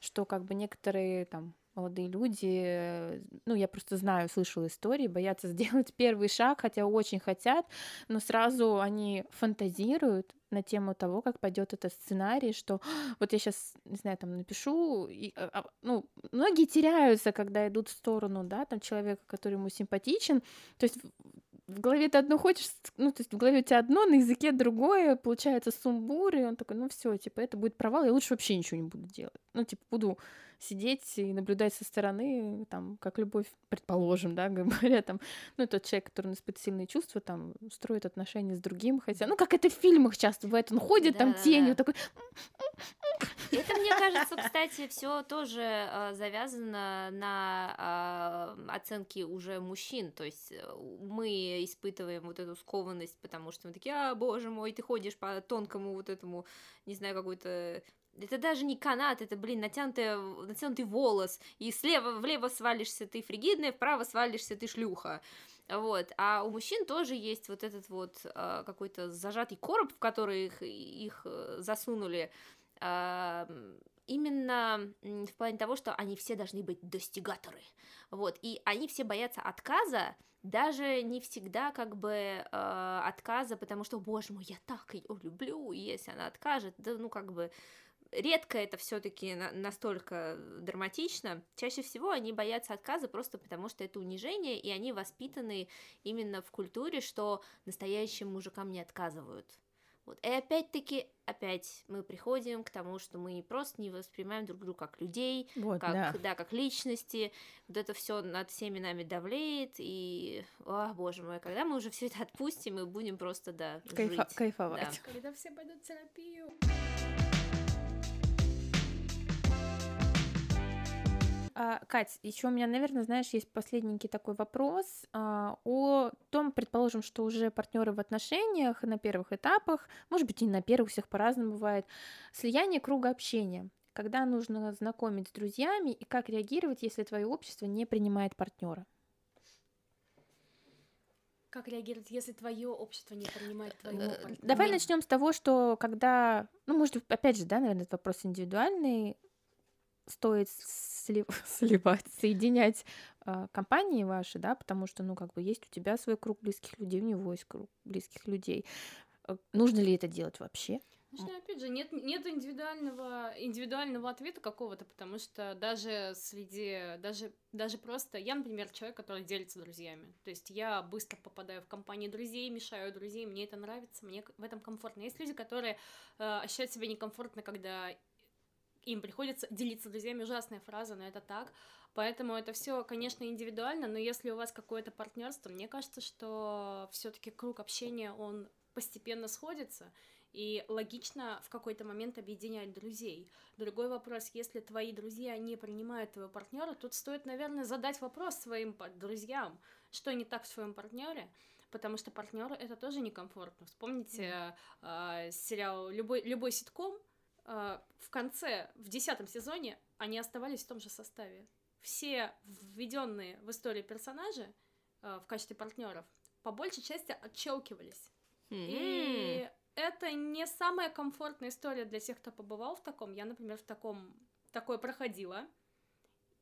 что как бы некоторые там молодые люди, э, ну, я просто знаю, слышала истории, боятся сделать первый шаг, хотя очень хотят, но сразу они фантазируют на тему того, как пойдет этот сценарий, что вот я сейчас, не знаю, там напишу, и, а, а, ну, многие теряются, когда идут в сторону, да, там человека, который ему симпатичен, то есть в голове ты одно хочешь, ну, то есть в голове у тебя одно, на языке другое, получается сумбур, и он такой, ну, все, типа, это будет провал, я лучше вообще ничего не буду делать. Ну, типа, буду сидеть и наблюдать со стороны, там, как любовь, предположим, да, говоря, там, ну, тот человек, который испытывает сильные чувства, там, строит отношения с другим, хотя, ну, как это в фильмах часто бывает, он ходит да, там тенью, такой... Это, мне кажется, кстати, все тоже э, завязано на э, оценке уже мужчин, то есть э, мы испытываем вот эту скованность, потому что мы такие, а, боже мой, ты ходишь по тонкому вот этому, не знаю, какой-то это даже не канат, это, блин, натянутый, натянутый волос, и слева влево свалишься ты фригидная, вправо свалишься ты шлюха. Вот. А у мужчин тоже есть вот этот вот э, какой-то зажатый короб, в который их, их э, засунули. Э, именно в плане того, что они все должны быть достигаторы, вот, и они все боятся отказа, даже не всегда как бы э, отказа, потому что, боже мой, я так ее люблю, если она откажет, да, ну как бы редко это все-таки на- настолько драматично. Чаще всего они боятся отказа просто потому, что это унижение, и они воспитаны именно в культуре, что настоящим мужикам не отказывают. Вот. И опять-таки, опять мы приходим к тому, что мы просто не воспринимаем друг друга как людей, Вот, как, да. да. как личности. Вот это все над всеми нами давлеет, и, о, боже мой, когда мы уже все это отпустим и будем просто, да, Кайфа- жить. кайфовать. Когда все пойдут в терапию. Кать, еще у меня, наверное, знаешь, есть последненький такой вопрос а, о том, предположим, что уже партнеры в отношениях на первых этапах, может быть, и на первых всех по-разному бывает, слияние круга общения. Когда нужно знакомить с друзьями и как реагировать, если твое общество не принимает партнера? Как реагировать, если твое общество не принимает твоего Э, партнера? Давай Мне- начнем с того, что когда, ну, может, опять же, да, наверное, это вопрос индивидуальный, стоит сли- сливать, соединять а, компании ваши, да, потому что, ну, как бы есть у тебя свой круг близких людей, у него есть круг близких людей. Э, Нужно ли это делать вообще? Слушай, ну, опять же, нет, нет индивидуального, индивидуального ответа какого-то, потому что даже среди, даже, даже просто, я, например, человек, который делится друзьями. То есть я быстро попадаю в компанию друзей, мешаю друзей, мне это нравится, мне в этом комфортно. Есть люди, которые э, ощущают себя некомфортно, когда им приходится делиться друзьями. Ужасная фраза, но это так. Поэтому это все, конечно, индивидуально, но если у вас какое-то партнерство, мне кажется, что все-таки круг общения, он постепенно сходится, и логично в какой-то момент объединять друзей. Другой вопрос, если твои друзья не принимают твоего партнера, тут стоит, наверное, задать вопрос своим друзьям, что не так в своем партнере, потому что партнеру это тоже некомфортно. Вспомните э, сериал любой, любой ситком, э, в конце, в десятом сезоне, они оставались в том же составе. Все введенные в историю персонажи э, в качестве партнеров по большей части отщелкивались. И это не самая комфортная история для тех, кто побывал в таком. Я, например, в таком такое проходила.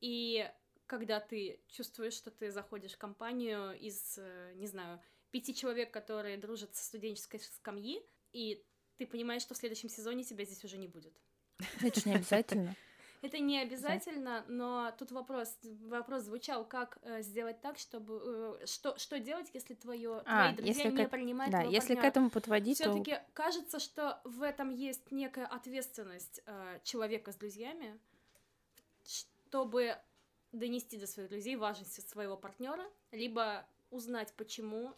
И когда ты чувствуешь, что ты заходишь в компанию из, э, не знаю, пяти человек, которые дружат со студенческой скамьи, и ты понимаешь, что в следующем сезоне тебя здесь уже не будет. Это же не обязательно. Это не обязательно, но тут вопрос, вопрос звучал, как э, сделать так, чтобы э, что что делать, если твое А, твои друзья если не к- принимают Да, если к партнера? этому подводить, то... Все-таки кажется, что в этом есть некая ответственность э, человека с друзьями, чтобы донести до своих друзей важность своего партнера, либо узнать, почему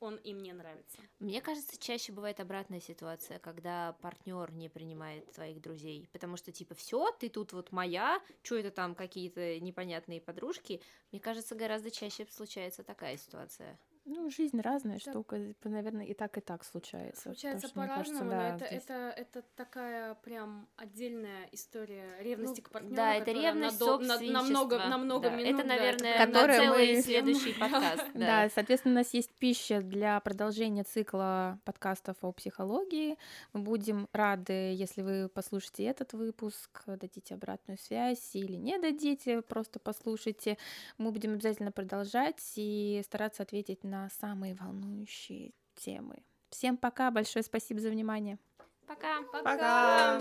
он им не нравится. Мне кажется, чаще бывает обратная ситуация, когда партнер не принимает твоих друзей, потому что типа все, ты тут вот моя, что это там какие-то непонятные подружки. Мне кажется, гораздо чаще случается такая ситуация. Ну, жизнь разная Да. штука, наверное, и так, и так случается. Случается по-разному, да, но это, здесь- это, это такая прям отдельная история ревности Ну, к партнеру. да, это ревность, на, на, на много, на много Да, минут. Это, да, наверное, прям- на Которое целый мы- следующий подкаст. Да, Да. соответственно, у нас есть пища для продолжения цикла подкастов о психологии. Мы будем рады, если вы послушаете этот выпуск, дадите обратную связь или не дадите, просто послушайте. Мы будем обязательно продолжать и стараться ответить на самые волнующие темы. Всем пока, большое спасибо за внимание. Пока. Пока!